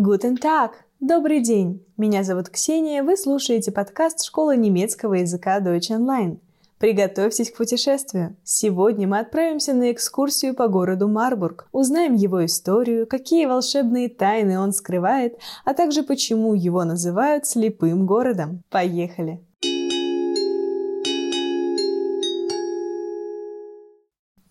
Guten Tag! Добрый день! Меня зовут Ксения, вы слушаете подкаст школы немецкого языка Deutsch Online. Приготовьтесь к путешествию. Сегодня мы отправимся на экскурсию по городу Марбург, узнаем его историю, какие волшебные тайны он скрывает, а также почему его называют слепым городом. Поехали!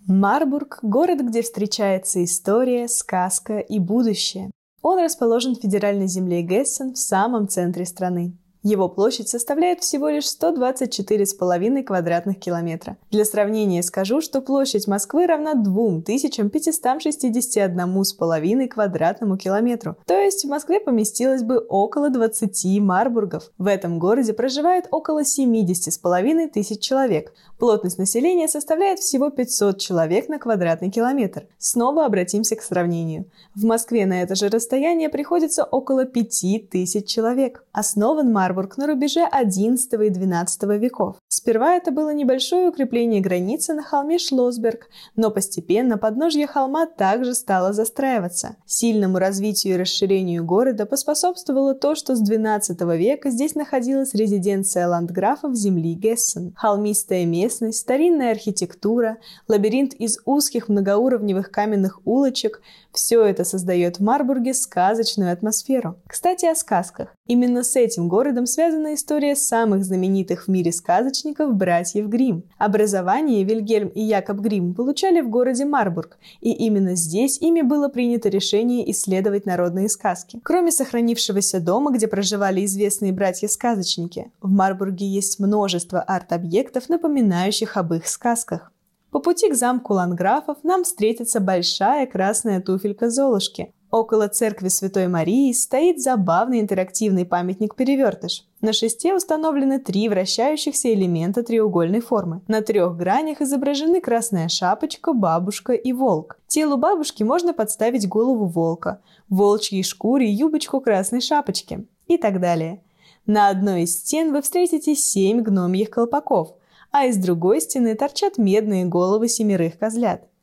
Марбург – город, где встречается история, сказка и будущее. Он расположен в федеральной земле Гессен в самом центре страны. Его площадь составляет всего лишь 124,5 квадратных километра. Для сравнения скажу, что площадь Москвы равна 2561,5 квадратному километру. То есть в Москве поместилось бы около 20 Марбургов. В этом городе проживает около 70,5 тысяч человек. Плотность населения составляет всего 500 человек на квадратный километр. Снова обратимся к сравнению. В Москве на это же расстояние приходится около 5000 человек. Основан Марбург Марбург на рубеже XI и XII веков. Сперва это было небольшое укрепление границы на холме Шлосберг, но постепенно подножье холма также стало застраиваться. Сильному развитию и расширению города поспособствовало то, что с XII века здесь находилась резиденция ландграфов земли Гессен. Холмистая местность, старинная архитектура, лабиринт из узких многоуровневых каменных улочек – все это создает в Марбурге сказочную атмосферу. Кстати, о сказках. Именно с этим городом связана история самых знаменитых в мире сказочников братьев Гримм. Образование Вильгельм и Якоб Гримм получали в городе Марбург, и именно здесь ими было принято решение исследовать народные сказки. Кроме сохранившегося дома, где проживали известные братья-сказочники, в Марбурге есть множество арт-объектов, напоминающих об их сказках. По пути к замку Ланграфов нам встретится большая красная туфелька Золушки, Около церкви Святой Марии стоит забавный интерактивный памятник-перевертыш. На шесте установлены три вращающихся элемента треугольной формы. На трех гранях изображены красная шапочка, бабушка и волк. Телу бабушки можно подставить голову волка, волчьей шкуре юбочку красной шапочки и так далее. На одной из стен вы встретите семь гномьих колпаков, а из другой стены торчат медные головы семерых козлят –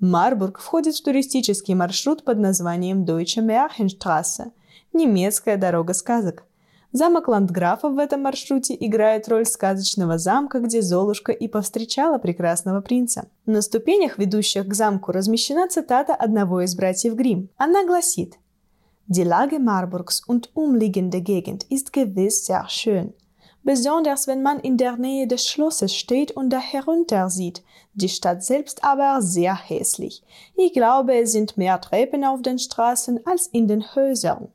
Марбург входит в туристический маршрут под названием Deutsche Märchenstraße – немецкая дорога сказок. Замок Ландграфа в этом маршруте играет роль сказочного замка, где Золушка и повстречала прекрасного принца. На ступенях, ведущих к замку, размещена цитата одного из братьев Гримм. Она гласит «Die Lage Marburgs und umliegende Gegend ist gewiss sehr schön besonders wenn man in der Nähe des Schlosses steht und da herunter sieht, die Stadt selbst aber sehr hässlich. Ich glaube, es sind mehr Treppen auf den Straßen als in den Häusern.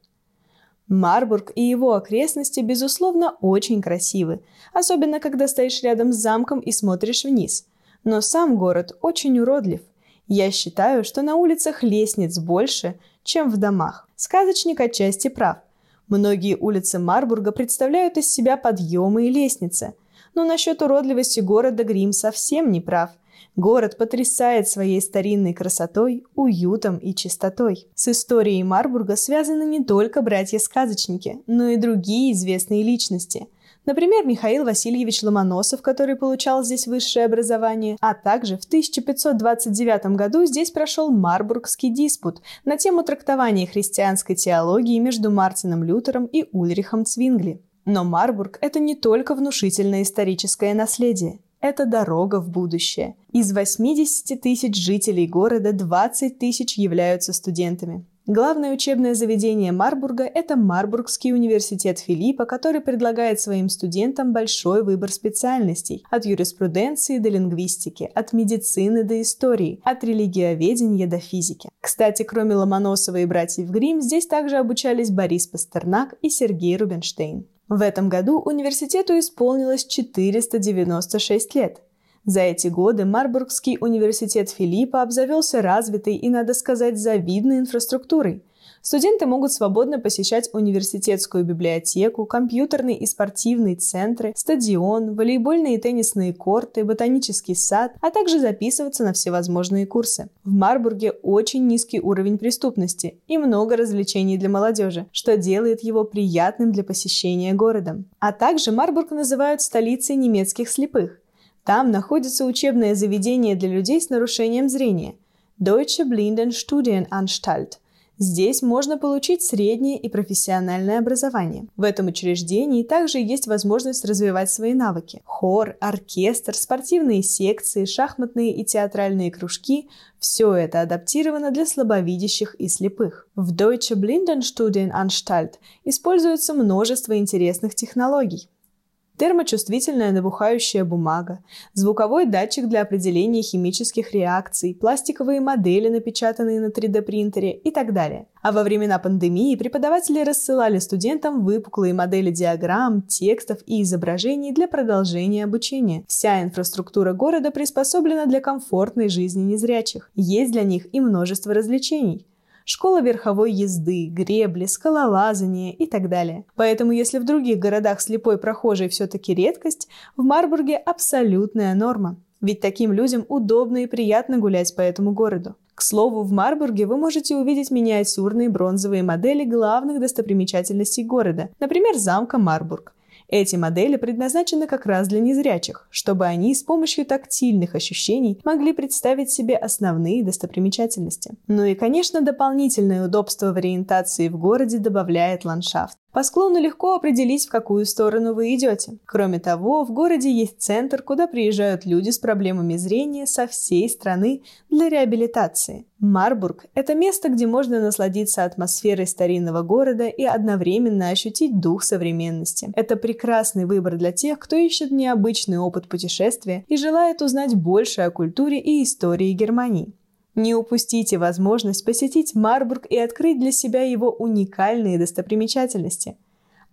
Марбург и его окрестности, безусловно, очень красивы, особенно когда стоишь рядом с замком и смотришь вниз. Но сам город очень уродлив. Я считаю, что на улицах лестниц больше, чем в домах. Сказочник отчасти прав. Многие улицы Марбурга представляют из себя подъемы и лестницы. Но насчет уродливости города Грим совсем не прав. Город потрясает своей старинной красотой, уютом и чистотой. С историей Марбурга связаны не только братья-сказочники, но и другие известные личности – Например, Михаил Васильевич Ломоносов, который получал здесь высшее образование, а также в 1529 году здесь прошел Марбургский диспут на тему трактования христианской теологии между Мартином Лютером и Ульрихом Цвингли. Но Марбург – это не только внушительное историческое наследие. Это дорога в будущее. Из 80 тысяч жителей города 20 тысяч являются студентами. Главное учебное заведение Марбурга – это Марбургский университет Филиппа, который предлагает своим студентам большой выбор специальностей – от юриспруденции до лингвистики, от медицины до истории, от религиоведения до физики. Кстати, кроме Ломоносова и братьев Гримм, здесь также обучались Борис Пастернак и Сергей Рубинштейн. В этом году университету исполнилось 496 лет. За эти годы Марбургский университет Филиппа обзавелся развитой и, надо сказать, завидной инфраструктурой. Студенты могут свободно посещать университетскую библиотеку, компьютерные и спортивные центры, стадион, волейбольные и теннисные корты, ботанический сад, а также записываться на всевозможные курсы. В Марбурге очень низкий уровень преступности и много развлечений для молодежи, что делает его приятным для посещения городом. А также Марбург называют столицей немецких слепых. Там находится учебное заведение для людей с нарушением зрения – Deutsche Blindenstudienanstalt. Здесь можно получить среднее и профессиональное образование. В этом учреждении также есть возможность развивать свои навыки. Хор, оркестр, спортивные секции, шахматные и театральные кружки – все это адаптировано для слабовидящих и слепых. В Deutsche Blindenstudienanstalt используется множество интересных технологий термочувствительная набухающая бумага, звуковой датчик для определения химических реакций, пластиковые модели, напечатанные на 3D-принтере и так далее. А во времена пандемии преподаватели рассылали студентам выпуклые модели диаграмм, текстов и изображений для продолжения обучения. Вся инфраструктура города приспособлена для комфортной жизни незрячих. Есть для них и множество развлечений школа верховой езды, гребли, скалолазания и так далее. Поэтому если в других городах слепой прохожий все-таки редкость, в Марбурге абсолютная норма. Ведь таким людям удобно и приятно гулять по этому городу. К слову, в Марбурге вы можете увидеть миниатюрные бронзовые модели главных достопримечательностей города, например, замка Марбург. Эти модели предназначены как раз для незрячих, чтобы они с помощью тактильных ощущений могли представить себе основные достопримечательности. Ну и, конечно, дополнительное удобство в ориентации в городе добавляет ландшафт. По склону легко определить, в какую сторону вы идете. Кроме того, в городе есть центр, куда приезжают люди с проблемами зрения со всей страны для реабилитации. Марбург – это место, где можно насладиться атмосферой старинного города и одновременно ощутить дух современности. Это прекрасный выбор для тех, кто ищет необычный опыт путешествия и желает узнать больше о культуре и истории Германии. Не упустите возможность посетить Марбург и открыть для себя его уникальные достопримечательности.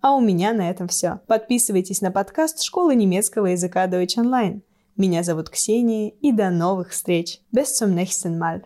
А у меня на этом все. Подписывайтесь на подкаст Школы немецкого языка Deutsch Online. Меня зовут Ксения, и до новых встреч. Bis zum nächsten Mal.